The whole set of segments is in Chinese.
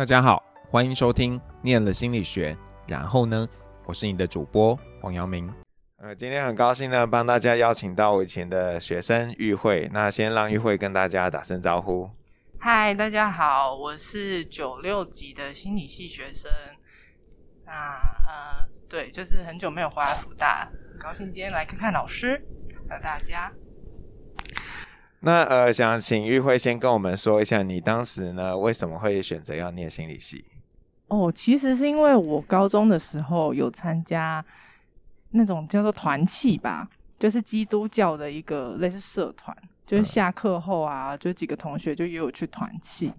大家好，欢迎收听《念了心理学》，然后呢，我是你的主播黄阳明。呃，今天很高兴呢，帮大家邀请到我以前的学生玉慧。那先让玉慧跟大家打声招呼。嗨，大家好，我是九六级的心理系学生。那呃，对，就是很久没有回来复大，很高兴今天来看看老师和大家。那呃，想请玉慧先跟我们说一下，你当时呢为什么会选择要念心理系？哦，其实是因为我高中的时候有参加。那种叫做团契吧，就是基督教的一个类似社团，就是下课后啊，就几个同学就约我去团契，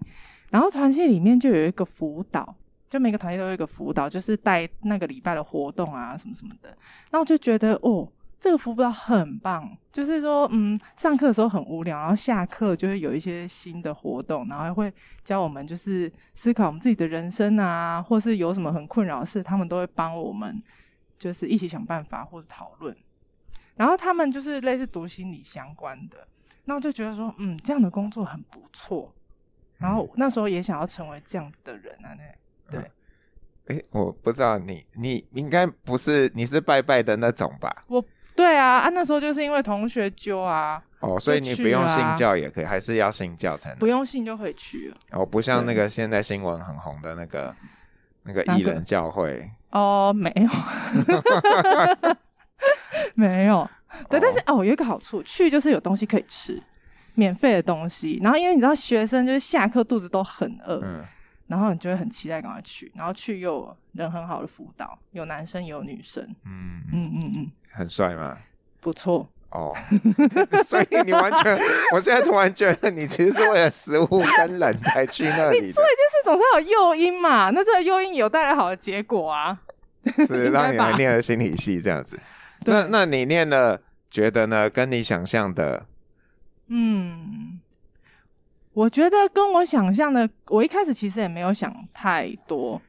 然后团契里面就有一个辅导，就每个团契都有一个辅导，就是带那个礼拜的活动啊，什么什么的。那我就觉得哦，这个辅导很棒，就是说，嗯，上课的时候很无聊，然后下课就会有一些新的活动，然后还会教我们就是思考我们自己的人生啊，或是有什么很困扰的事，他们都会帮我们。就是一起想办法或者讨论，然后他们就是类似读心理相关的，那我就觉得说，嗯，这样的工作很不错，然后那时候也想要成为这样子的人啊，那对，哎、欸，我不知道你，你应该不是，你是拜拜的那种吧？我，对啊，啊，那时候就是因为同学揪啊，哦，所以你不用信教也可以，还是要信教才能？不用信就可以去了，哦，不像那个现在新闻很红的那个那个艺人教会。哦，没有，没有，对，但是哦，有一个好处，去就是有东西可以吃，免费的东西。然后因为你知道，学生就是下课肚子都很饿，嗯，然后你就会很期待赶快去，然后去又有人很好的辅导，有男生也有女生，嗯。嗯嗯嗯，很帅吗？不错。哦，所以你完全，我现在突然觉得你其实是为了食物跟冷才去那里。你做一件事总是有诱因嘛，那这个诱因有带来好的结果啊，是让你来念了心理系这样子。那那你念了，觉得呢？跟你想象的，嗯，我觉得跟我想象的，我一开始其实也没有想太多。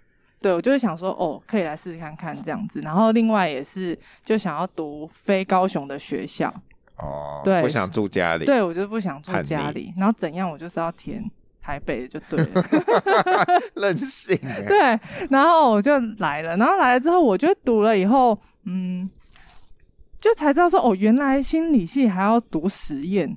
对，我就是想说，哦，可以来试试看看这样子。然后另外也是，就想要读非高雄的学校。哦，对，不想住家里。对，我就不想住家里。然后怎样，我就是要填台北就对了。任性。对，然后我就来了。然后来了之后，我就读了以后，嗯，就才知道说，哦，原来心理系还要读实验，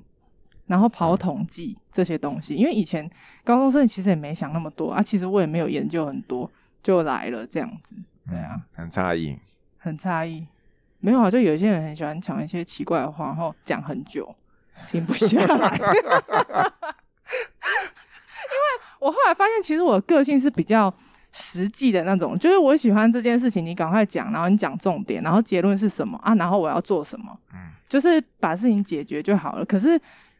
然后跑统计这些东西。嗯。因为以前高中生其实也没想那么多啊，其实我也没有研究很多。就来了这样子，对啊，很诧异，很诧异，没有啊，就有些人很喜欢讲一些奇怪的话，然后讲很久，停不下来。因为我后来发现，其实我的个性是比较实际的那种，就是我喜欢这件事情，你赶快讲，然后你讲重点，然后结论是什么啊？然后我要做什么？嗯，就是把事情解决就好了。可是。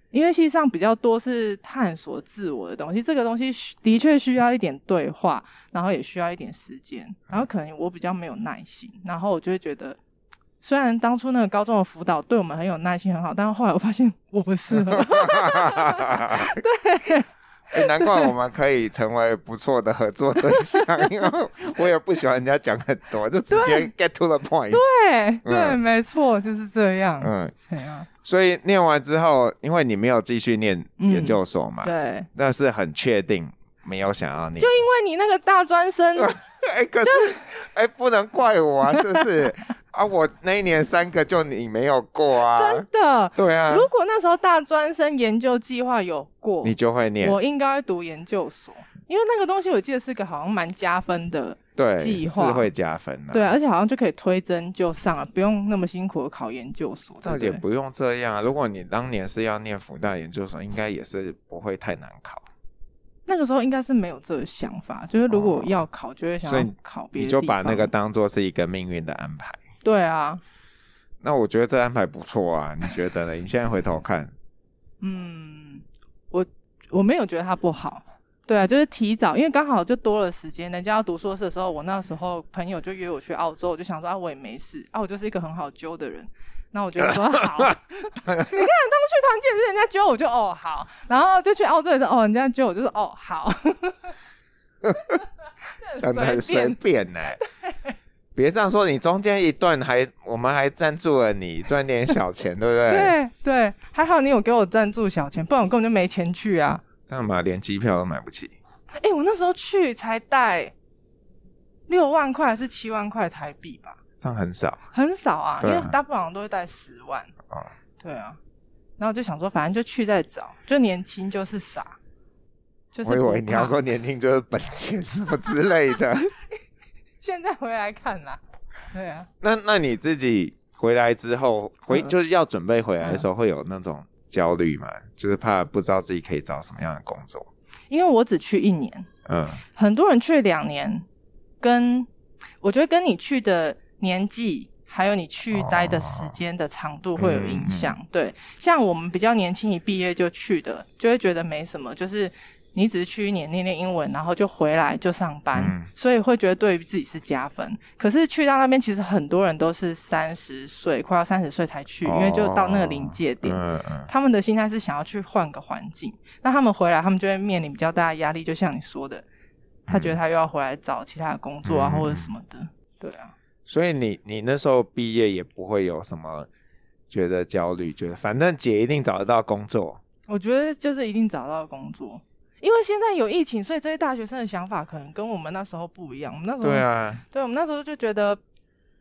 因为实上比较多是探索自我的东西，这个东西的确需要一点对话，然后也需要一点时间，然后可能我比较没有耐心，然后我就会觉得，虽然当初那个高中的辅导对我们很有耐心很好，但是后来我发现我不适合。对。哎、欸，难怪我们可以成为不错的合作对象，因为我也不喜欢人家讲很多，就直接 get to the point。对，嗯、对，没错，就是这样。嗯，对啊。所以念完之后，因为你没有继续念研究所嘛，嗯、对，那是很确定没有想要念，就因为你那个大专生，哎、欸，可是，哎、欸，不能怪我啊，是不是？啊！我那一年三个就你没有过啊！真的？对啊。如果那时候大专生研究计划有过，你就会念。我应该读研究所，因为那个东西我记得是个好像蛮加分的计划，是会加分的。对，而且好像就可以推甄就上了，不用那么辛苦的考研究所。倒也不用这样啊！如果你当年是要念辅大研究所，应该也是不会太难考。那个时候应该是没有这个想法，就是如果要考，就会想要考别的。你就把那个当做是一个命运的安排。对啊，那我觉得这安排不错啊，你觉得呢？你现在回头看，嗯，我我没有觉得它不好，对啊，就是提早，因为刚好就多了时间。人家要读硕士的时候，我那时候朋友就约我去澳洲，我就想说啊，我也没事啊，我就是一个很好揪的人，那我觉得说好，你看当初去团建是人家揪我就哦好，然后就去澳洲也是哦人家揪我就是哦好，讲的很随便呢。别这样说，你中间一段还我们还赞助了你赚点小钱，对不对？对对，还好你有给我赞助小钱，不然我根本就没钱去啊。这样嘛，连机票都买不起。哎、欸，我那时候去才带六万块还是七万块台币吧？这样很少，很少啊，啊因为大部分人都会带十万。哦，对啊。然后就想说，反正就去再找，就年轻就是傻。就是、我以为你要说年轻就是本钱什么之类的。现在回来看啦，对啊。那那你自己回来之后回、嗯、就是要准备回来的时候，会有那种焦虑吗？嗯、就是怕不知道自己可以找什么样的工作。因为我只去一年，嗯，很多人去两年，跟我觉得跟你去的年纪。还有你去待的时间的长度会有影响，哦、对，像我们比较年轻，一毕业就去的，就会觉得没什么，就是你只是去一年练练英文，然后就回来就上班，嗯、所以会觉得对于自己是加分。可是去到那边，其实很多人都是三十岁，快要三十岁才去，因为就到那个临界点，哦嗯、他们的心态是想要去换个环境，那他们回来，他们就会面临比较大的压力，就像你说的，他觉得他又要回来找其他的工作啊，嗯、或者什么的，对啊。所以你你那时候毕业也不会有什么觉得焦虑，觉得反正姐一定找得到工作。我觉得就是一定找到工作，因为现在有疫情，所以这些大学生的想法可能跟我们那时候不一样。我们那时候对啊，对，我们那时候就觉得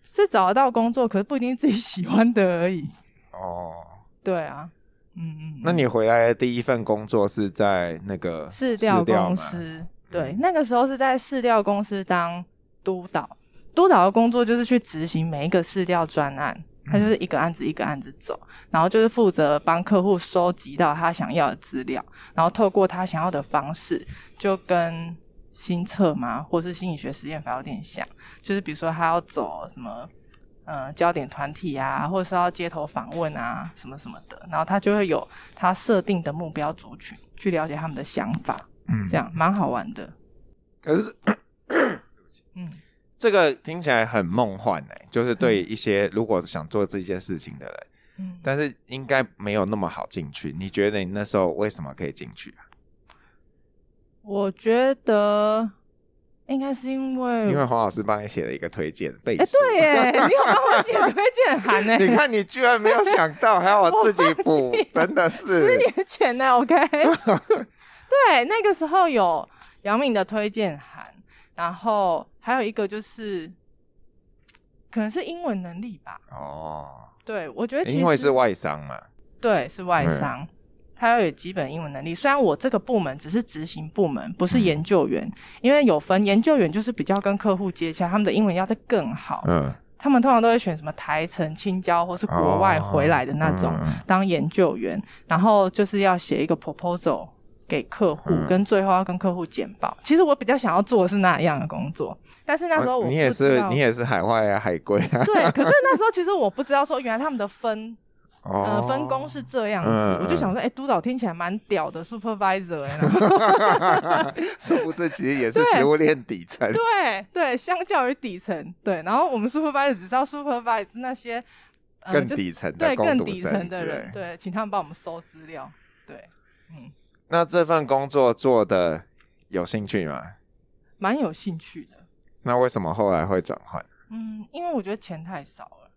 是找得到工作，可是不一定自己喜欢的而已。哦，对啊，嗯嗯。那你回来的第一份工作是在那个市调公司？对，那个时候是在市调公司当督导。督导的工作就是去执行每一个市调专案，他就是一个案子一个案子走，然后就是负责帮客户收集到他想要的资料，然后透过他想要的方式，就跟新测嘛，或是心理学实验法有点像，就是比如说他要走什么，呃，焦点团体啊，或者是要街头访问啊，什么什么的，然后他就会有他设定的目标族群，去了解他们的想法，嗯，这样蛮好玩的。可是，嗯。这个听起来很梦幻哎，就是对一些如果想做这件事情的人，嗯，但是应该没有那么好进去。你觉得你那时候为什么可以进去啊？我觉得应该是因为因为黄老师帮你写了一个推荐背书，对耶，你有帮我写推荐函呢？你看你居然没有想到，还要我自己补，真的是十年前呢？OK，对，那个时候有杨敏的推荐函，然后。还有一个就是，可能是英文能力吧。哦，对，我觉得因为是外商嘛，对，是外商，嗯、他要有基本英文能力。虽然我这个部门只是执行部门，不是研究员，嗯、因为有分研究员就是比较跟客户接洽，他们的英文要再更好。嗯，他们通常都会选什么台城、青椒或是国外回来的那种当研究员，哦嗯、然后就是要写一个 proposal 给客户，嗯、跟最后要跟客户简报。其实我比较想要做的是那样的工作。但是那时候我你也是你也是海外啊，海归啊。对，可是那时候其实我不知道说原来他们的分、哦、呃分工是这样子，嗯、我就想说，哎、欸，督导听起来蛮屌的，supervisor 哎，殊不知其实也是食物链底层。对对，相较于底层，对，然后我们 supervisor 只知道 supervisor 那些、呃、更底层的对更底层的人，对，请他们帮我们搜资料。对，嗯，那这份工作做的有兴趣吗？蛮有兴趣的。那为什么后来会转换？嗯，因为我觉得钱太少了。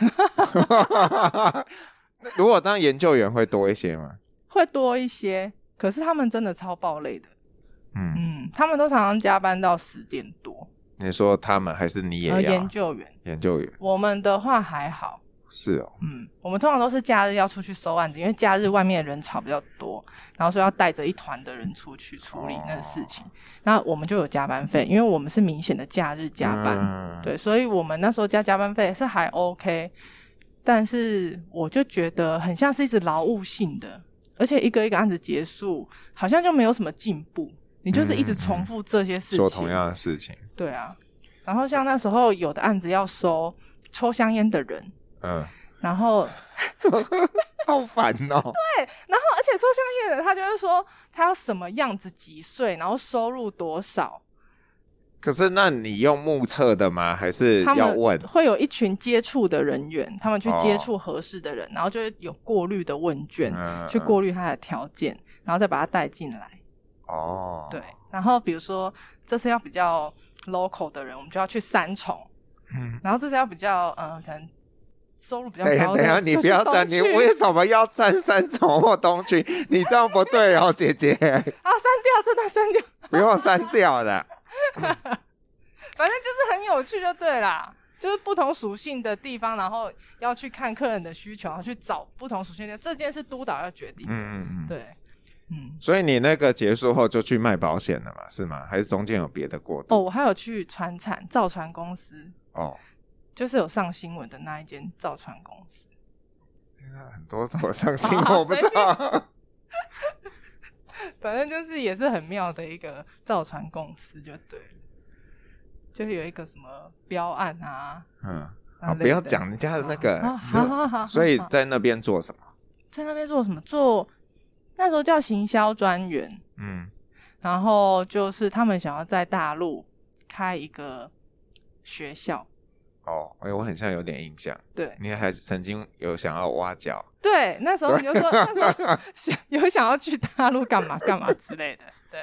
如果当研究员会多一些吗？会多一些，可是他们真的超爆累的。嗯嗯，他们都常常加班到十点多。你说他们还是你也要？研究员，研究员。我们的话还好。是哦，嗯，我们通常都是假日要出去收案子，因为假日外面的人潮比较多，然后说要带着一团的人出去处理那个事情。哦、那我们就有加班费，因为我们是明显的假日加班，嗯、对，所以我们那时候加加班费是还 OK。但是我就觉得很像是一直劳务性的，而且一个一个案子结束，好像就没有什么进步，你就是一直重复这些事情，做同样的事情。对啊，然后像那时候有的案子要收抽香烟的人。嗯，然后 好烦哦。对，然后而且抽香烟的他就是说他要什么样子几岁，然后收入多少。可是那你用目测的吗？还是要问？会有一群接触的人员，他们去接触合适的人，哦、然后就会有过滤的问卷，嗯、去过滤他的条件，然后再把他带进来。哦，对。然后比如说这次要比较 local 的人，我们就要去三重。嗯，然后这次要比较嗯、呃、可能。收入比较高。等等下，你不要站，你为什么要站三重或东区？你这样不对哦，姐姐。啊，删掉，真的删掉。不用删掉的。反正就是很有趣，就对啦。就是不同属性的地方，然后要去看客人的需求，然后去找不同属性的。这件事督导要决定。嗯嗯嗯，对，嗯。所以你那个结束后就去卖保险了嘛？是吗？还是中间有别的过渡？哦，我还有去船产造船公司。哦，就是有上新闻的那一间造船公司。现在很多都有上 新闻，我不知道。反正就是也是很妙的一个造船公司，就对。就有一个什么标案啊，嗯，啊，不要讲人家的那个，好好好，所以在那边做什么？在那边做什么？做那时候叫行销专员，嗯，然后就是他们想要在大陆开一个学校。哦，哎，我很像有点印象，对，你还曾经有想要挖角，对，那时候你就说那时候 想有想要去大陆干嘛干嘛之类的，对。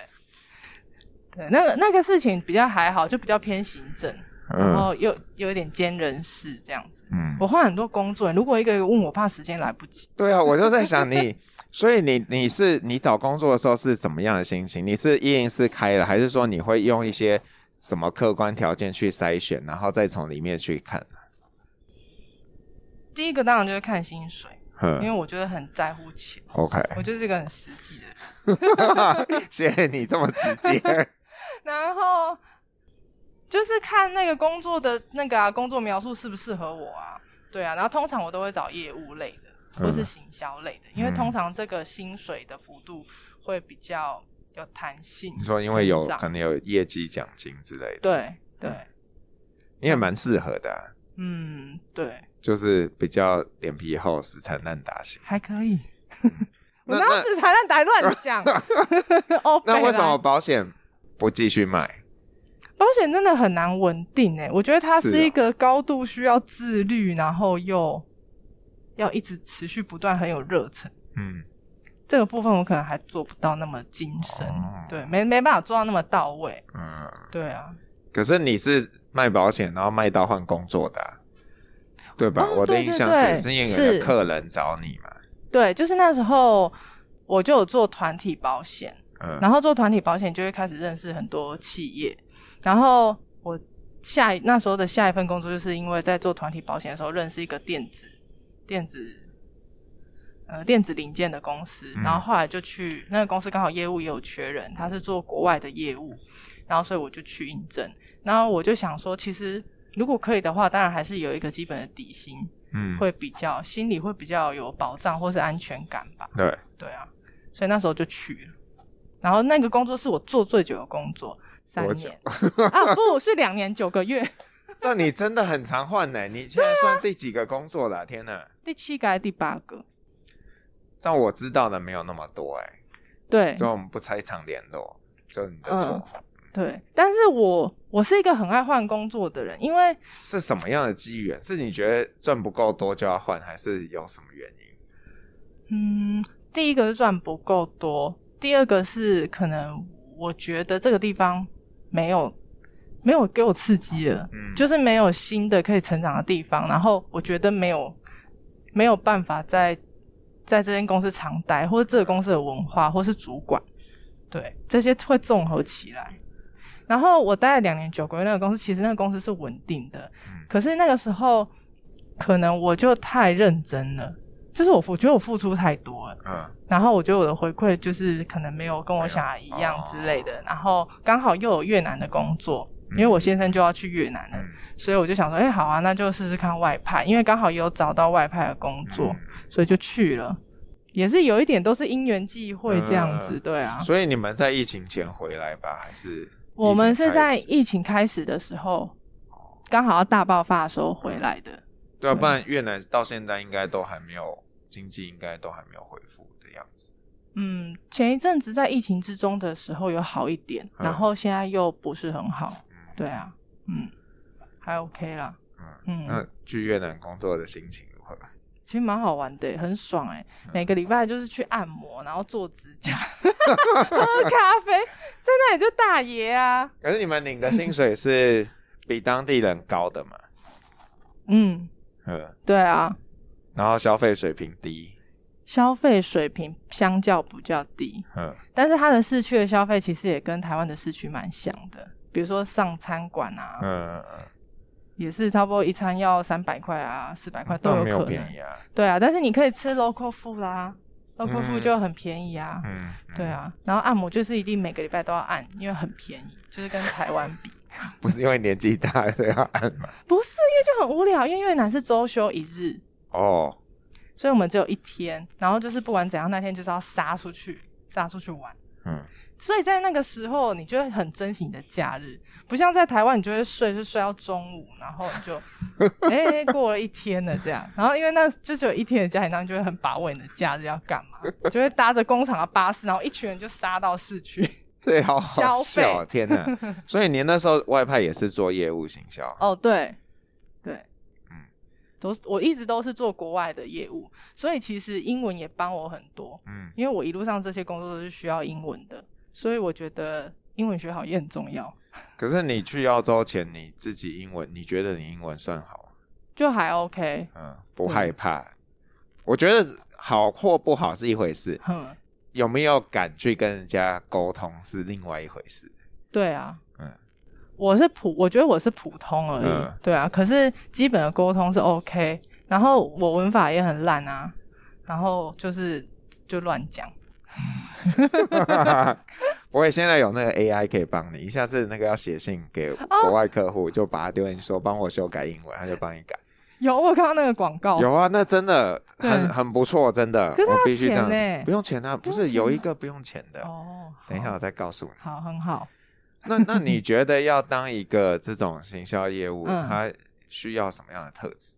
对，那个那个事情比较还好，就比较偏行政，嗯、然后又有一点兼人事这样子。嗯，我换很多工作，如果一个一个问我，怕时间来不及。对啊，我就在想你，所以你你是你找工作的时候是怎么样的心情？你是一零四开了，还是说你会用一些什么客观条件去筛选，然后再从里面去看？第一个当然就是看薪水。因为我觉得很在乎钱，OK，我就是一个很实际的人。谢谢你这么直接。然后就是看那个工作的那个啊，工作描述适不适合我啊？对啊，然后通常我都会找业务类的，或是行销类的，嗯、因为通常这个薪水的幅度会比较有弹性。你说因为有可能有业绩奖金之类的，对对，你也蛮适合的、啊。嗯，对。就是比较脸皮厚、死缠烂打型，还可以。我哪有死缠烂打乱讲？那为什么保险不继续卖？保险真的很难稳定诶，我觉得它是一个高度需要自律，然后又要一直持续不断，很有热忱。嗯，这个部分我可能还做不到那么精深，对，没没办法做到那么到位。嗯，对啊。可是你是卖保险，然后卖到换工作的。对吧？哦、我的印象是是因为有客人找你嘛。对，就是那时候我就有做团体保险，嗯，然后做团体保险就会开始认识很多企业。然后我下那时候的下一份工作，就是因为在做团体保险的时候认识一个电子电子呃电子零件的公司，嗯、然后后来就去那个公司，刚好业务也有缺人，他是做国外的业务，然后所以我就去应征。然后我就想说，其实。如果可以的话，当然还是有一个基本的底薪，嗯，会比较心里会比较有保障或是安全感吧。对，对啊，所以那时候就去了。然后那个工作是我做最久的工作，三年啊，不是两年九个月。这你真的很常换呢？你现在算第几个工作了？啊、天哪，第七个还是第八个？这我知道的没有那么多哎。对，所以我们不拆场联络，就你的错。嗯对，但是我我是一个很爱换工作的人，因为是什么样的机缘？是你觉得赚不够多就要换，还是有什么原因？嗯，第一个是赚不够多，第二个是可能我觉得这个地方没有没有给我刺激了，嗯，就是没有新的可以成长的地方，然后我觉得没有没有办法在在这间公司常待，或者这个公司的文化，或是主管，对，这些会综合起来。然后我待了两年九个月，那个公司其实那个公司是稳定的，嗯、可是那个时候可能我就太认真了，就是我我觉得我付出太多了，嗯，然后我觉得我的回馈就是可能没有跟我想的一样之类的，哦、然后刚好又有越南的工作，嗯、因为我先生就要去越南了，嗯、所以我就想说，哎，好啊，那就试试看外派，因为刚好也有找到外派的工作，嗯、所以就去了，也是有一点都是因缘际会这样子，嗯、对啊，所以你们在疫情前回来吧，还是？我们是在疫情开始的时候，刚好要大爆发的时候回来的。对啊，不然越南到现在应该都还没有经济，应该都还没有恢复的样子。嗯，前一阵子在疫情之中的时候有好一点，嗯、然后现在又不是很好。嗯、对啊，嗯，还 OK 啦。嗯嗯，那去越南工作的心情如何？其实蛮好玩的，很爽哎！每个礼拜就是去按摩，然后做指甲，喝咖啡，在那里就大爷啊。可是你们领的薪水是比当地人高的嘛？嗯，嗯，对啊。然后消费水平低，消费水平相较比较低，嗯，但是它的市区的消费其实也跟台湾的市区蛮像的，比如说上餐馆啊，嗯嗯，也是差不多一餐要三百块啊，四百块都有可能，没有便宜啊，对啊，但是你可以吃 local food 啦，local food 就很便宜啊，嗯，对啊，然后按摩就是一定每个礼拜都要按，因为很便宜，就是跟台湾比，不是因为年纪大所以要按吗？不是，因为就很无聊，因为越南是周休一日，哦。所以我们只有一天，然后就是不管怎样，那天就是要杀出去，杀出去玩。嗯，所以在那个时候，你就会很珍惜你的假日，不像在台湾，你就会睡，就睡到中午，然后你就 哎、欸、过了一天了这样。然后因为那就只有一天的假期，然后你就会很把握你的假日要干嘛，就会搭着工厂的巴士，然后一群人就杀到市区。对，好好笑，消费天哪！所以你那时候外派也是做业务行销？哦，对。对，嗯都我一直都是做国外的业务，所以其实英文也帮我很多。嗯，因为我一路上这些工作都是需要英文的，所以我觉得英文学好也很重要。可是你去澳洲前，你自己英文，你觉得你英文算好？就还 OK。嗯，不害怕。嗯，我觉得好或不好是一回事，嗯，有没有敢去跟人家沟通是另外一回事。对啊。嗯我是普，我觉得我是普通而已，嗯、对啊。可是基本的沟通是 OK，然后我文法也很烂啊，然后就是就乱讲。不会，现在有那个 AI 可以帮你，一下子那个要写信给国外客户，哦、就把它丢进去说帮我修改英文，他就帮你改。有，我有看到那个广告。有啊，那真的很很不错，真的。我必须这样子，不用钱啊，不是有一个不用钱的哦。等一下我再告诉你。好，很好。那那你觉得要当一个这种行销业务，嗯、它需要什么样的特质？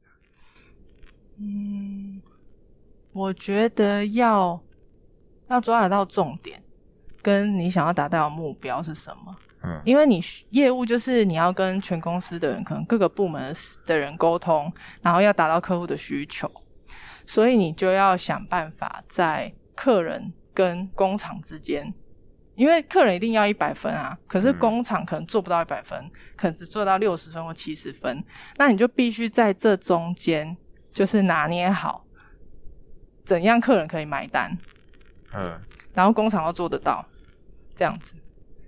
嗯，我觉得要要抓得到重点，跟你想要达到的目标是什么？嗯，因为你业务就是你要跟全公司的人，可能各个部门的人沟通，然后要达到客户的需求，所以你就要想办法在客人跟工厂之间。因为客人一定要一百分啊，可是工厂可能做不到一百分，嗯、可能只做到六十分或七十分，那你就必须在这中间就是拿捏好，怎样客人可以买单，嗯，然后工厂要做得到，这样子。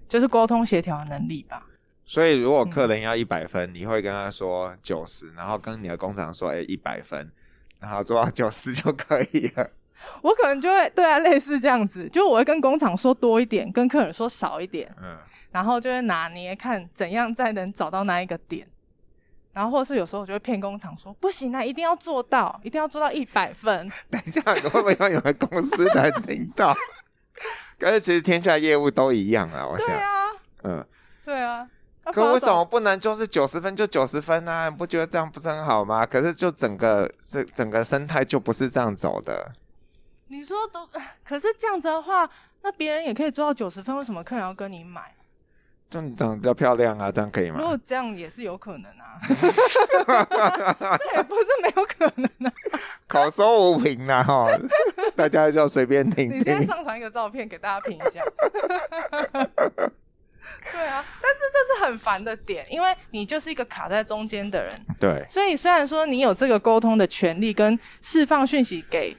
就是沟通协调的能力吧。所以如果客人要一百分，嗯、你会跟他说九十，然后跟你的工厂说，哎，一百分，然后做到九十就可以了。我可能就会对啊，类似这样子，就我会跟工厂说多一点，跟客人说少一点，嗯，然后就会拿捏看怎样再能找到那一个点，然后或者是有时候我就会骗工厂说不行啊，一定要做到，一定要做到一百分。等一下，你会不会有人公司来听到？可是其实天下业务都一样啊，我想，对啊，嗯，对啊。可为什么不能就是九十分就九十分呢？啊？你不觉得这样不是很好吗？可是就整个这整个生态就不是这样走的。你说都，可是这样子的话，那别人也可以做到九十分，为什么客人要跟你买？就你长得比较漂亮啊，这样可以吗？如果这样也是有可能啊，这也不是没有可能啊。口说无凭啊，哈，大家就随便听听。你先上传一个照片给大家评一下。对啊，但是这是很烦的点，因为你就是一个卡在中间的人。对，所以虽然说你有这个沟通的权利跟释放讯息给。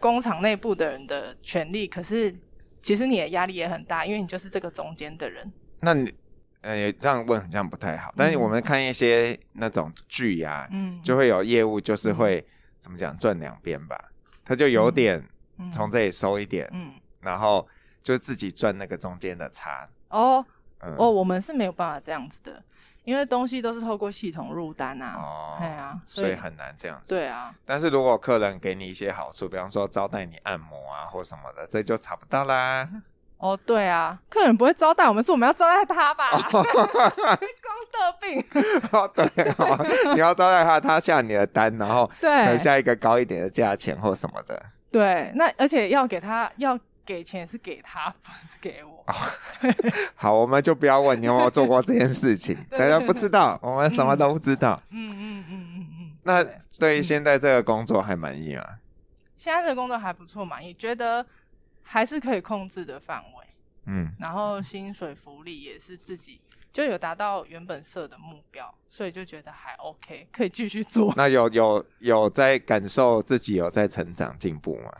工厂内部的人的权利，可是其实你的压力也很大，因为你就是这个中间的人。那你呃这样问好像不太好，但是我们看一些那种剧呀，嗯，就会有业务就是会、嗯、怎么讲赚两边吧，他就有点从这里收一点，嗯，然后就自己赚那个中间的差。哦，嗯、哦，我们是没有办法这样子的。因为东西都是透过系统入单啊，哦，对啊，所以，所以很难这样子。对啊，但是如果客人给你一些好处，比方说招待你按摩啊或什么的，这就查不到啦。哦，对啊，客人不会招待我们，是我们要招待他吧？哦、光得病。哦，对哦，你要招待他，他下你的单，然后对下一个高一点的价钱或什么的。对，那而且要给他要。给钱是给他，不是给我。好，我们就不要问你有没有做过这件事情，大家不知道，我们什么都不知道。嗯嗯嗯嗯嗯。那对于现在这个工作还满意吗？现在这个工作还不错，满意，觉得还是可以控制的范围。嗯。然后薪水福利也是自己就有达到原本设的目标，所以就觉得还 OK，可以继续做。那有有有在感受自己有在成长进步吗？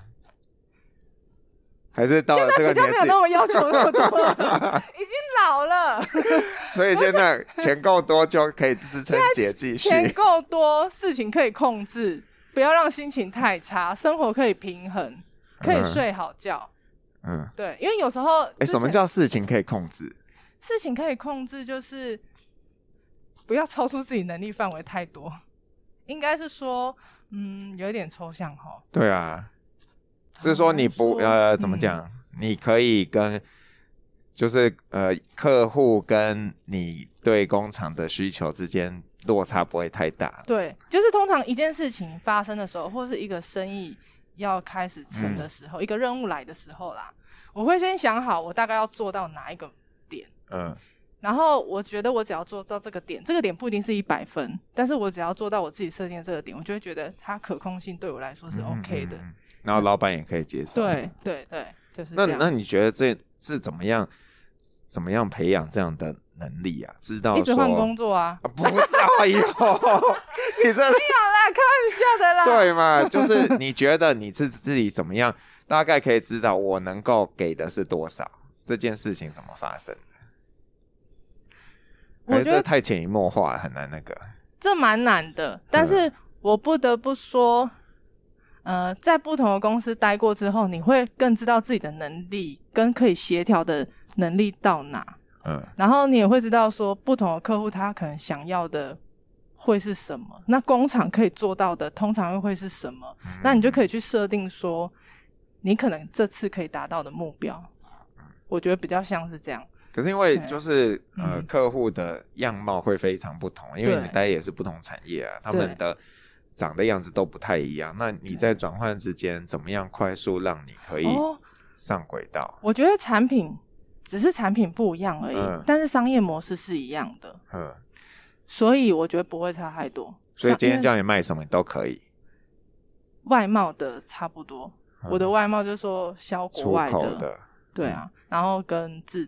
还是到了这个年纪，没有那么要求那么多，已经老了。所以现在钱够多就可以支撑姐继续。钱够多，事情可以控制，不要让心情太差，生活可以平衡，可以睡好觉。嗯，对，因为有时候，哎、欸，什么叫事情可以控制？事情可以控制，就是不要超出自己能力范围太多。应该是说，嗯，有一点抽象哈。对啊。是说你不呃怎么讲？嗯、你可以跟就是呃客户跟你对工厂的需求之间落差不会太大。对，就是通常一件事情发生的时候，或是一个生意要开始成的时候，嗯、一个任务来的时候啦，我会先想好我大概要做到哪一个点。嗯。然后我觉得我只要做到这个点，这个点不一定是一百分，但是我只要做到我自己设定的这个点，我就会觉得它可控性对我来说是 OK 的。然后老板也可以接受。对对对，就是那那你觉得这是怎么样？怎么样培养这样的能力啊？知道说一直换工作啊？啊不知道以后你这 没有啦，开玩笑的啦。对嘛？就是你觉得你自自己怎么样？大概可以知道我能够给的是多少？这件事情怎么发生的？我觉得这太潜移默化，很难那个。这蛮难的，但是我不得不说。呃，在不同的公司待过之后，你会更知道自己的能力跟可以协调的能力到哪。嗯，然后你也会知道说，不同的客户他可能想要的会是什么，那工厂可以做到的通常又会是什么？嗯，那你就可以去设定说，你可能这次可以达到的目标。我觉得比较像是这样。可是因为就是呃，客户的样貌会非常不同，因为你待也是不同产业啊，他们的。长的样子都不太一样，那你在转换之间怎么样快速让你可以上轨道？哦，我觉得产品只是产品不一样而已，嗯，但是商业模式是一样的。嗯，所以我觉得不会差太多。所以今天叫你卖什么你都可以。外贸的差不多，嗯，我的外贸就是说销国外的，出口的，对啊，然后跟自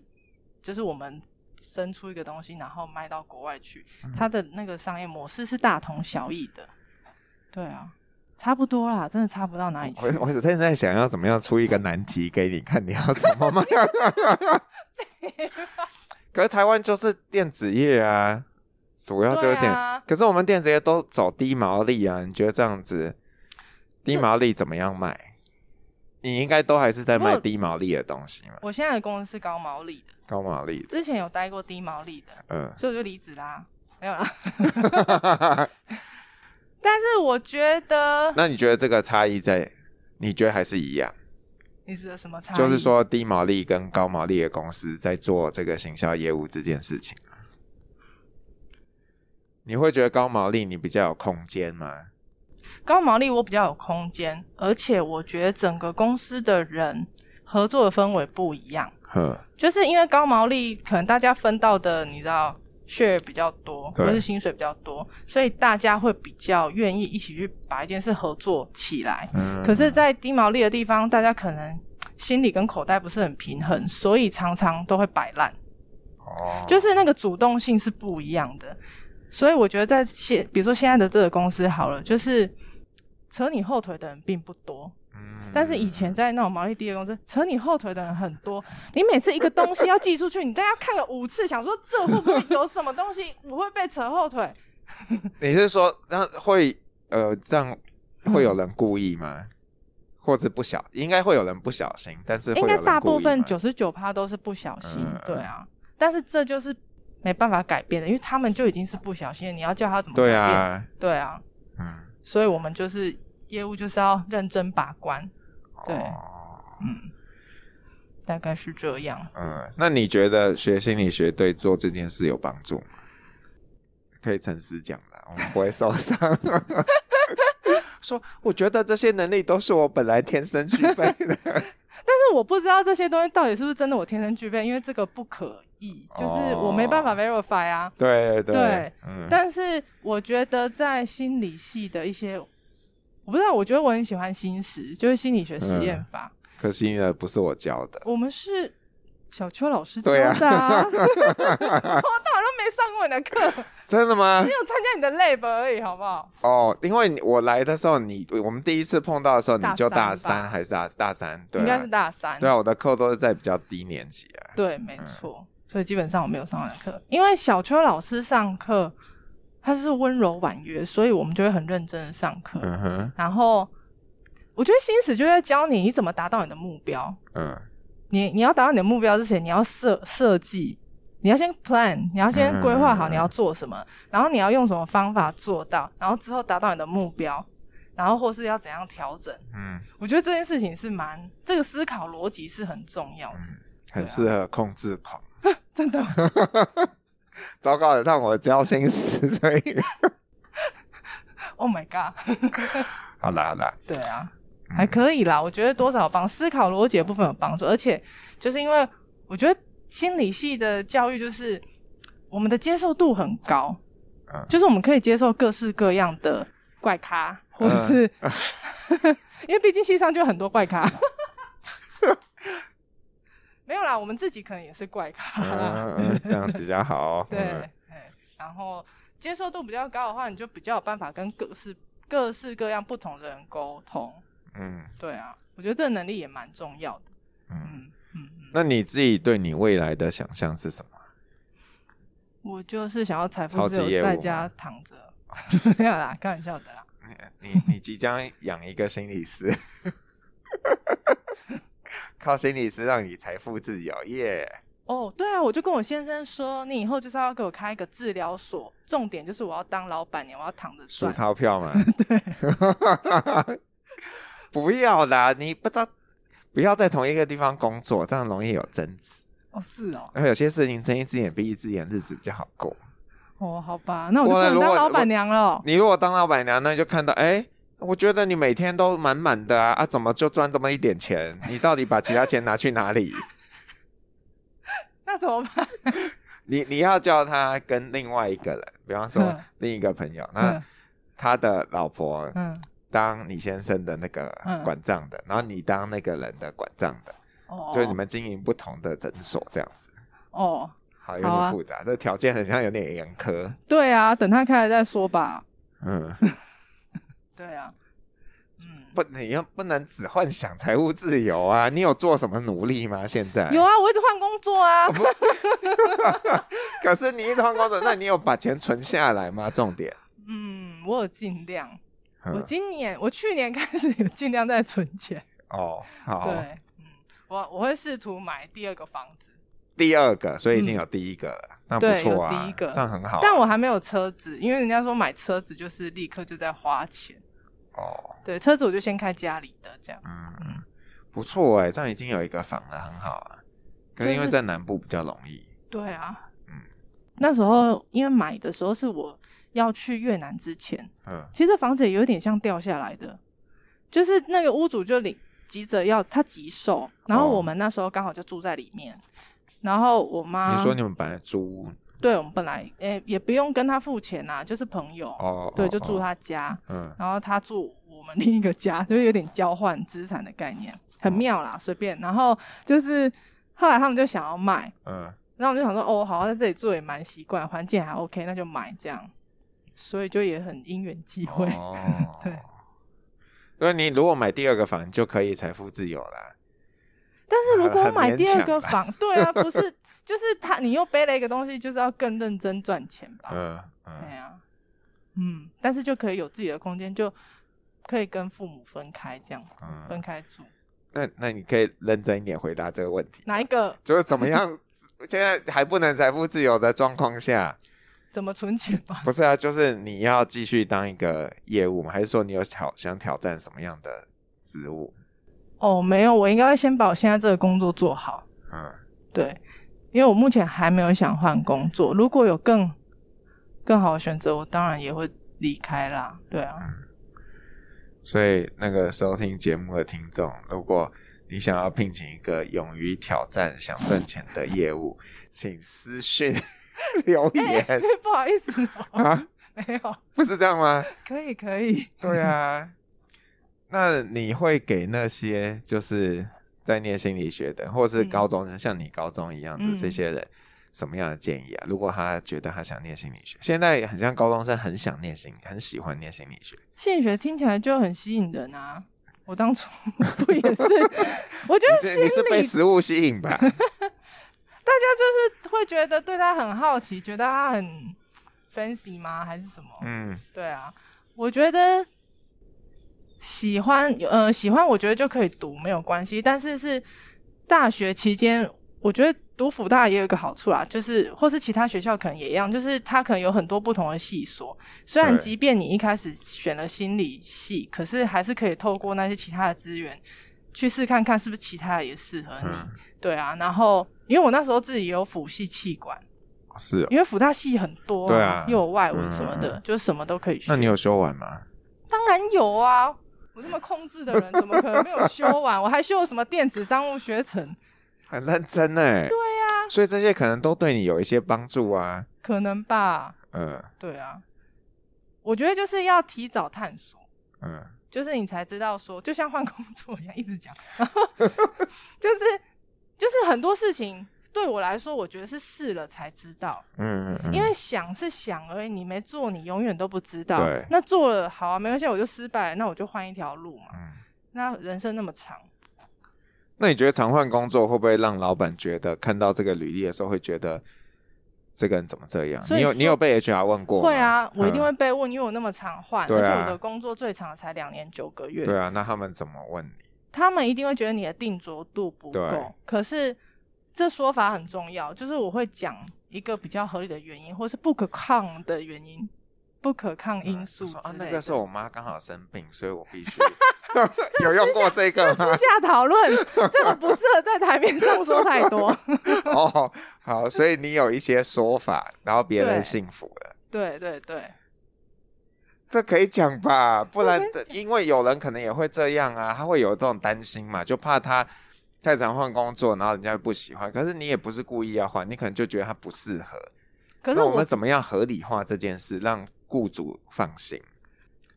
就是我们生出一个东西，然后卖到国外去，嗯，它的那个商业模式是大同小异的。对啊，差不多啦，真的差不到哪里去。我我现在想要怎么样出一个难题给你看，你要怎么卖？可是台湾就是电子业啊，主要就是电。啊、可是我们电子业都走低毛利啊，你觉得这样子低毛利怎么样卖？你应该都还是在卖低毛利的东西嘛？我现在的公司是高毛利的，高毛利的。之前有待过低毛利的，嗯，所以我就离职啦，没有啦。但是我觉得，那你觉得这个差异在？你觉得还是一样？你指的什么差异？就是说低毛利跟高毛利的公司在做这个行销业务这件事情，你会觉得高毛利你比较有空间吗？高毛利我比较有空间，而且我觉得整个公司的人合作的氛围不一样。呵，就是因为高毛利可能大家分到的，你知道。血比较多，或是薪水比较多，所以大家会比较愿意一起去把一件事合作起来。嗯，可是，在低毛利的地方，大家可能心里跟口袋不是很平衡，所以常常都会摆烂。哦，就是那个主动性是不一样的。所以我觉得，在现，比如说现在的这个公司好了，就是扯你后腿的人并不多。但是以前在那种毛利低的公司，扯你后腿的人很多。你每次一个东西要寄出去，你大家看了五次，想说这会不会有什么东西我会被扯后腿？你是说那会呃这样会有人故意吗？嗯、或者不小，应该会有人不小心，但是应该大部分九十九趴都是不小心，嗯、对啊。但是这就是没办法改变的，因为他们就已经是不小心，你要叫他怎么改变？对啊，对啊，嗯。所以我们就是业务就是要认真把关。对，嗯，大概是这样。嗯，那你觉得学心理学对做这件事有帮助吗？可以诚实讲的，我们不会受伤。说，我觉得这些能力都是我本来天生具备的，但是我不知道这些东西到底是不是真的我天生具备，因为这个不可逆，就是我没办法 verify 啊。对对对，嗯。但是我觉得在心理系的一些。我不知道，我觉得我很喜欢心实，就是心理学实验法。嗯、可惜呢，不是我教的。我们是小邱老师教的啊，从头到尾都没上过你的课，真的吗？没有参加你的 lab 而已，好不好？哦，因为我来的时候，你我们第一次碰到的时候，你就大三还是大大三？对，应该是大三。对啊，我的课都是在比较低年级啊。对，没错。所以基本上我没有上完课，因为小邱老师上课，他是温柔婉约，所以我们就会很认真的上课。嗯哼。然后我觉得心思就在教你你怎么达到你的目标。嗯。你你要达到你的目标之前，你要设设计，你要先 plan，你要先规划好你要做什么，嗯、然后你要用什么方法做到，然后之后达到你的目标，然后或是要怎样调整。嗯，我觉得这件事情是蛮这个思考逻辑是很重要的，嗯、很适合控制狂。啊、真的，糟糕的，让我交心死，所以，Oh my god，好啦好啦，对啊。还可以啦，我觉得多少帮思考逻辑的部分有帮助，而且就是因为我觉得心理系的教育就是我们的接受度很高，嗯、就是我们可以接受各式各样的怪咖，或者是、嗯、因为毕竟系上就很多怪咖，没有啦，我们自己可能也是怪咖，嗯嗯、这样比较好。对，对，然后接受度比较高的话，你就比较有办法跟各式各式各样不同的人沟通。嗯，对啊，我觉得这个能力也蛮重要的。嗯嗯嗯，那你自己对你未来的想象是什么？我就是想要财富自由，在家躺着。没有啦，开玩笑的啦。你你你即将养一个心理师，靠心理师让你财富自由，耶、yeah！哦，对啊，我就跟我先生说，你以后就是要给我开一个治疗所，重点就是我要当老板娘，我要躺着赚数钞票嘛。对。不要啦，你不知道，不要在同一个地方工作，这样容易有争执。哦，是哦。然后有些事情睁一只眼闭一只眼，日子比较好过。哦，好吧，那我就不能当老板娘了。你如果当老板娘，那你就看到，哎，我觉得你每天都满满的啊，啊，怎么就赚这么一点钱？你到底把其他钱拿去哪里？那怎么办？你你要叫他跟另外一个人，比方说另一个朋友，嗯、那他的老婆，嗯。当你先生的那个管账的，嗯、然后你当那个人的管账的，哦，就你们经营不同的诊所这样子。哦，好，有点复杂，啊、这条件好像有点严苛。对啊，等他开了再说吧。嗯，对啊，嗯，不，你要不能只幻想财务自由啊？你有做什么努力吗？现在有啊，我一直换工作啊。可是你一直换工作，那你有把钱存下来吗？重点。嗯，我有尽量。我今年，我去年开始有尽量在存钱哦。好，对，嗯，我我会试图买第二个房子。第二个，所以已经有第一个了，嗯、那不错啊，第一个这样很好、啊。但我还没有车子，因为人家说买车子就是立刻就在花钱。哦，对，车子我就先开家里的这样。嗯嗯，不错哎，这样已经有一个房了，很好啊。可是因为在南部比较容易。对啊，嗯，那时候因为买的时候是我。要去越南之前，嗯，其实房子也有点像掉下来的，就是那个屋主就领急着要他急售，然后我们那时候刚好就住在里面，然后我妈，你说你们本来租，对，我们本来诶、欸、也不用跟他付钱呐，就是朋友，哦，对，就住他家，嗯，然后他住我们另一个家，就是有点交换资产的概念，很妙啦，随便，然后就是后来他们就想要卖，嗯，然后我就想说，哦，好，在这里住也蛮习惯，环境还 OK，那就买这样。所以就也很因缘际会，哦、对。因为你如果买第二个房，就可以财富自由了。但是如果买第二个房，对啊，不是，就是他，你又背了一个东西，就是要更认真赚钱吧？嗯嗯，对啊，嗯，但是就可以有自己的空间，就可以跟父母分开这样，嗯、分开住。那那你可以认真一点回答这个问题。哪一个？就是怎么样？现在还不能财富自由的状况下。怎么存钱吧？不是啊，就是你要继续当一个业务吗？还是说你有挑想挑战什么样的职务？哦，没有，我应该会先把我现在这个工作做好。嗯，对，因为我目前还没有想换工作。如果有更更好的选择，我当然也会离开啦。对啊，嗯，所以那个收听节目的听众，如果你想要聘请一个勇于挑战、想赚钱的业务，请私讯。留言、欸，不好意思、喔、啊，没有，不是这样吗？可以，可以。对啊，那你会给那些就是在念心理学的，或是高中生、嗯、像你高中一样的这些人，什么样的建议啊？如果他觉得他想念心理学，现在很像高中生，很想念心，很喜欢念心理学。心理学听起来就很吸引人啊！我当初 不也是？我觉得你，你是被食物吸引吧？大家就是会觉得对他很好奇，觉得他很 fancy 吗？还是什么？嗯，对啊，我觉得喜欢，呃，喜欢，我觉得就可以读，没有关系。但是是大学期间，我觉得读辅大也有一个好处啦，就是或是其他学校可能也一样，就是它可能有很多不同的系所。虽然即便你一开始选了心理系，可是还是可以透过那些其他的资源去试看看是不是其他的也适合你。嗯、对啊，然后。因为我那时候自己也有辅系气管，是、哦，因为辅大系很多、啊，对啊，又有外文什么的，嗯、就是什么都可以学。那你有修完吗？当然有啊，我这么控制的人，怎么可能没有修完？我还修了什么电子商务学程，很认真呢。对呀、啊，所以这些可能都对你有一些帮助啊。可能吧。嗯，对啊，我觉得就是要提早探索，嗯，就是你才知道说，就像换工作一样，一直讲，就是。就是很多事情对我来说，我觉得是试了才知道。嗯嗯，嗯因为想是想而已，你没做，你永远都不知道。对。那做了好啊，没关系，我就失败了，那我就换一条路嘛。嗯。那人生那么长，那你觉得常换工作会不会让老板觉得看到这个履历的时候会觉得这个人怎么这样？你有你有被 HR 问过吗？会啊，我一定会被问，因为我那么常换，而且我的工作最长才两年九个月。对啊，那他们怎么问你？他们一定会觉得你的定着度不够，对可是这说法很重要，就是我会讲一个比较合理的原因，或是不可抗的原因，不可抗因素、嗯。啊，那个时候我妈刚好生病，所以我必须 有用过这个吗？私下讨论，这个不适合在台面上说太多。哦，好，所以你有一些说法，然后别人信服了。对对对。对对这可以讲吧，不然因为有人可能也会这样啊，他会有这种担心嘛，就怕他太常换工作，然后人家不喜欢。可是你也不是故意要换，你可能就觉得他不适合。可是我，们怎么样合理化这件事，让雇主放心？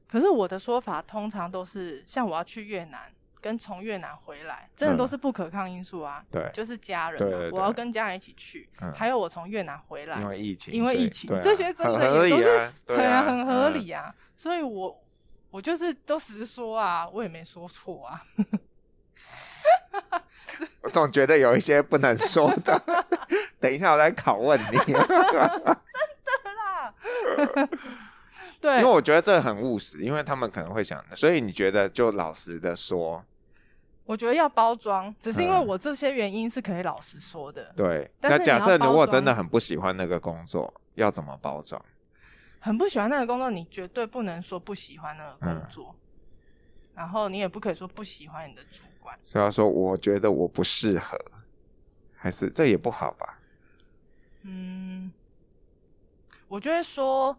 可是我的说法通常都是，像我要去越南。跟从越南回来，真的都是不可抗因素啊！对，就是家人，我要跟家人一起去，还有我从越南回来，因为疫情，因为疫情，这些真的也都是很很合理啊！所以我我就是都实说啊，我也没说错啊。我总觉得有一些不能说的，等一下我来拷问你。真的啦，对，因为我觉得这很务实，因为他们可能会想，所以你觉得就老实的说。我觉得要包装，只是因为我这些原因是可以老实说的。嗯、对，那假设如果真的很不喜欢那个工作，要怎么包装？很不喜欢那个工作，你绝对不能说不喜欢那个工作，嗯、然后你也不可以说不喜欢你的主管。所以要说，我觉得我不适合，还是这也不好吧？嗯，我觉得说，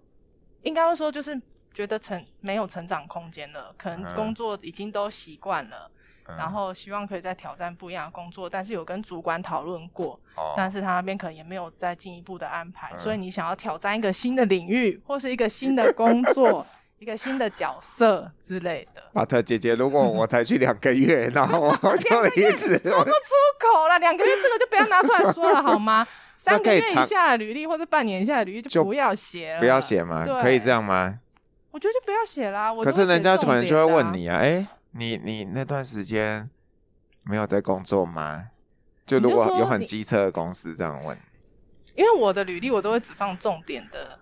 应该会说，就是觉得成没有成长空间了，可能工作已经都习惯了。然后希望可以再挑战不一样的工作，但是有跟主管讨论过，哦、但是他那边可能也没有再进一步的安排，嗯、所以你想要挑战一个新的领域，或是一个新的工作，一个新的角色之类的。巴特姐姐，如果我才去两个月，然后我就离职，说不出口了。两个月这个就不要拿出来说了好吗？三个月以下的履历或者半年以下的履历就不要写了，不要写吗？对可以这样吗？我觉得就不要写啦。我可是人家可能就会问你啊，哎。你你那段时间没有在工作吗？就如果有很机车的公司这样问，因为我的履历我都会只放重点的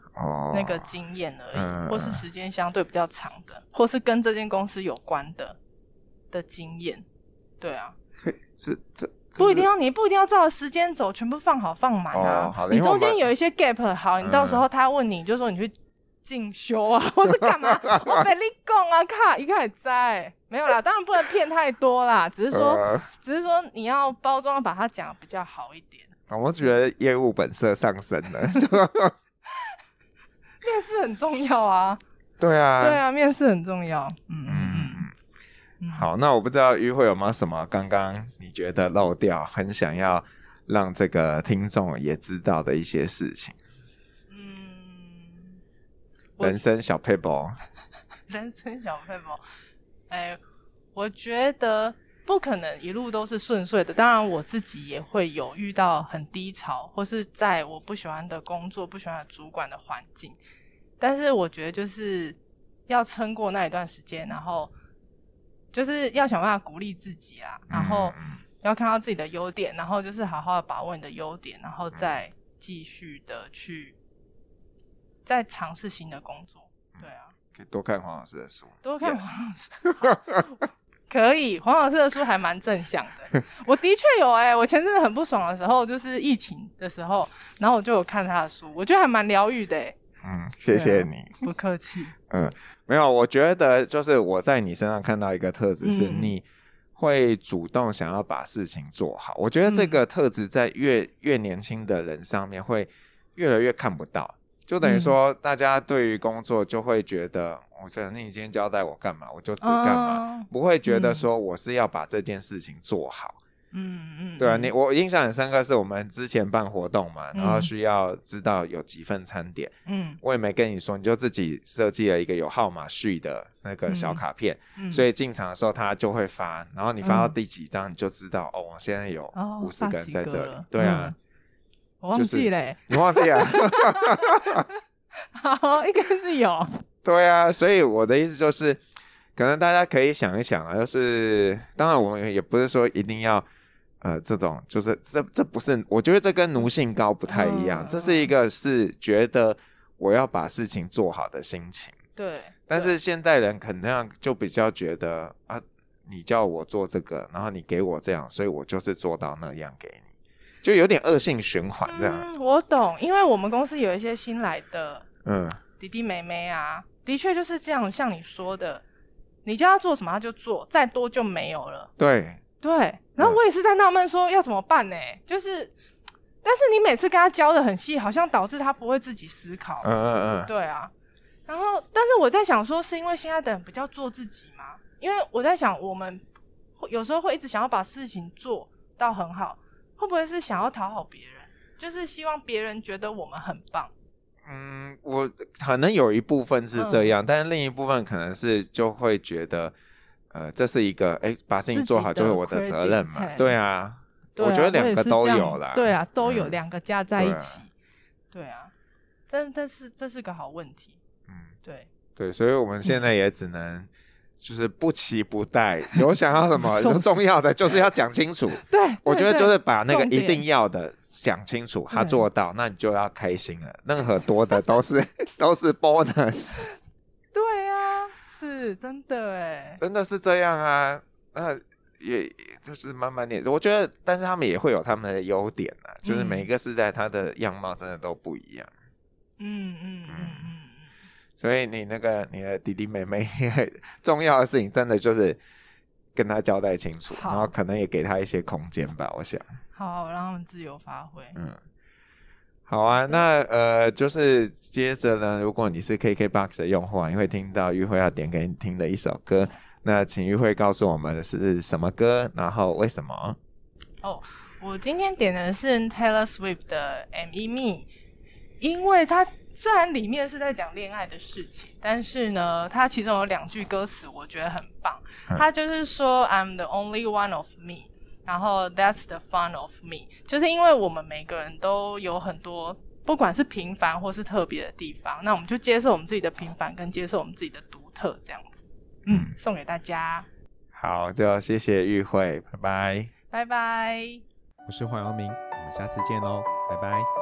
那个经验而已，哦、或是时间相对比较长的，嗯、或是跟这间公司有关的的经验。对啊，是这不一定要你不一定要照着时间走，全部放好放满啊。哦、你中间有一些 gap，好，你到时候他问你，就说你去。进修啊，或是干嘛？我被你讲啊，卡一开始在没有啦，当然不能骗太多啦，只是说，呃、只是说你要包装，把它讲得比较好一点。我觉得业务本色上升了，面试很重要啊。对啊，对啊，面试很重要。嗯嗯嗯。好，那我不知道于慧有没有什么刚刚你觉得漏掉，很想要让这个听众也知道的一些事情。嗯人生小撇步，人生小撇步，哎，我觉得不可能一路都是顺遂的。当然，我自己也会有遇到很低潮，或是在我不喜欢的工作、不喜欢的主管的环境。但是，我觉得就是要撑过那一段时间，然后就是要想办法鼓励自己啊，然后要看到自己的优点，然后就是好好的把握你的优点，然后再继续的去再尝试新的工作。对啊，可以多看黄老师的书，多看黄老师。Yes. 可以，黄老师的书还蛮正向的。我的确有哎、欸，我前阵子很不爽的时候，就是疫情的时候，然后我就有看他的书，我觉得还蛮疗愈的、欸。嗯，谢谢你，啊、不客气。嗯，没有，我觉得就是我在你身上看到一个特质，是你会主动想要把事情做好。嗯、我觉得这个特质在越越年轻的人上面会越来越看不到，就等于说大家对于工作就会觉得。我觉得你今天交代我干嘛，我就只干嘛，uh, 不会觉得说我是要把这件事情做好。嗯嗯嗯，对啊，你我印象很深刻，是我们之前办活动嘛，嗯、然后需要知道有几份餐点。嗯，我也没跟你说，你就自己设计了一个有号码序的那个小卡片，嗯、所以进场的时候他就会发，然后你发到第几张，你就知道、嗯、哦，我现在有五十个人在这里。哦、对啊，我忘记了，你忘记了？好，应该是有。对啊，所以我的意思就是，可能大家可以想一想啊，就是当然我们也不是说一定要，呃，这种就是这这不是，我觉得这跟奴性高不太一样，嗯、这是一个是觉得我要把事情做好的心情。对。但是现代人可能就比较觉得啊，你叫我做这个，然后你给我这样，所以我就是做到那样给你，就有点恶性循环这样。嗯，我懂，因为我们公司有一些新来的嗯弟弟妹妹啊。的确就是这样，像你说的，你叫他做什么他就做，再多就没有了。对对，然后我也是在纳闷说要怎么办呢？嗯、就是，但是你每次跟他教的很细，好像导致他不会自己思考。嗯嗯嗯，对啊。然后，但是我在想说，是因为现在的人比较做自己吗？因为我在想，我们有时候会一直想要把事情做到很好，会不会是想要讨好别人？就是希望别人觉得我们很棒。嗯，我可能有一部分是这样，嗯、但是另一部分可能是就会觉得，呃，这是一个哎，把事情做好就是我的责任嘛。对啊，对啊，我觉得两个都有啦。对啊，都有两个加在一起。对啊，对啊，但但是这是个好问题。嗯，对对，所以我们现在也只能 就是不期不待，有想要什么 重重要的，就是要讲清楚。对，对我觉得就是把那个一定要的。讲清楚，他做到，那你就要开心了。任何多的都是都是 bonus。是真的哎，真的是这样啊。那也也就是慢慢练，我觉得，但是他们也会有他们的优点啊，就是每一个时代他的样貌真的都不一样。嗯嗯嗯嗯。所以你那个你的弟弟妹妹，重要的事情真的就是跟他交代清楚，然后可能也给他一些空间吧，我想。好，让他们自由发挥。嗯，好啊。那呃，就是接着呢，如果你是 KKBOX 的用户啊，你会听到玉慧要点给你听的一首歌。那请玉慧告诉我们是什么歌，然后为什么？哦，我今天点的是 Taylor Swift 的《M.E. Me》，因为它虽然里面是在讲恋爱的事情，但是呢，它其中有两句歌词我觉得很棒。它就是说、嗯、I'm the only one of me。然后，That's the fun of me，就是因为我们每个人都有很多，不管是平凡或是特别的地方，那我们就接受我们自己的平凡，跟接受我们自己的独特，这样子。嗯，送给大家。好，就谢谢玉慧，拜拜。拜拜。我是黄阳明，我们下次见喽，拜拜。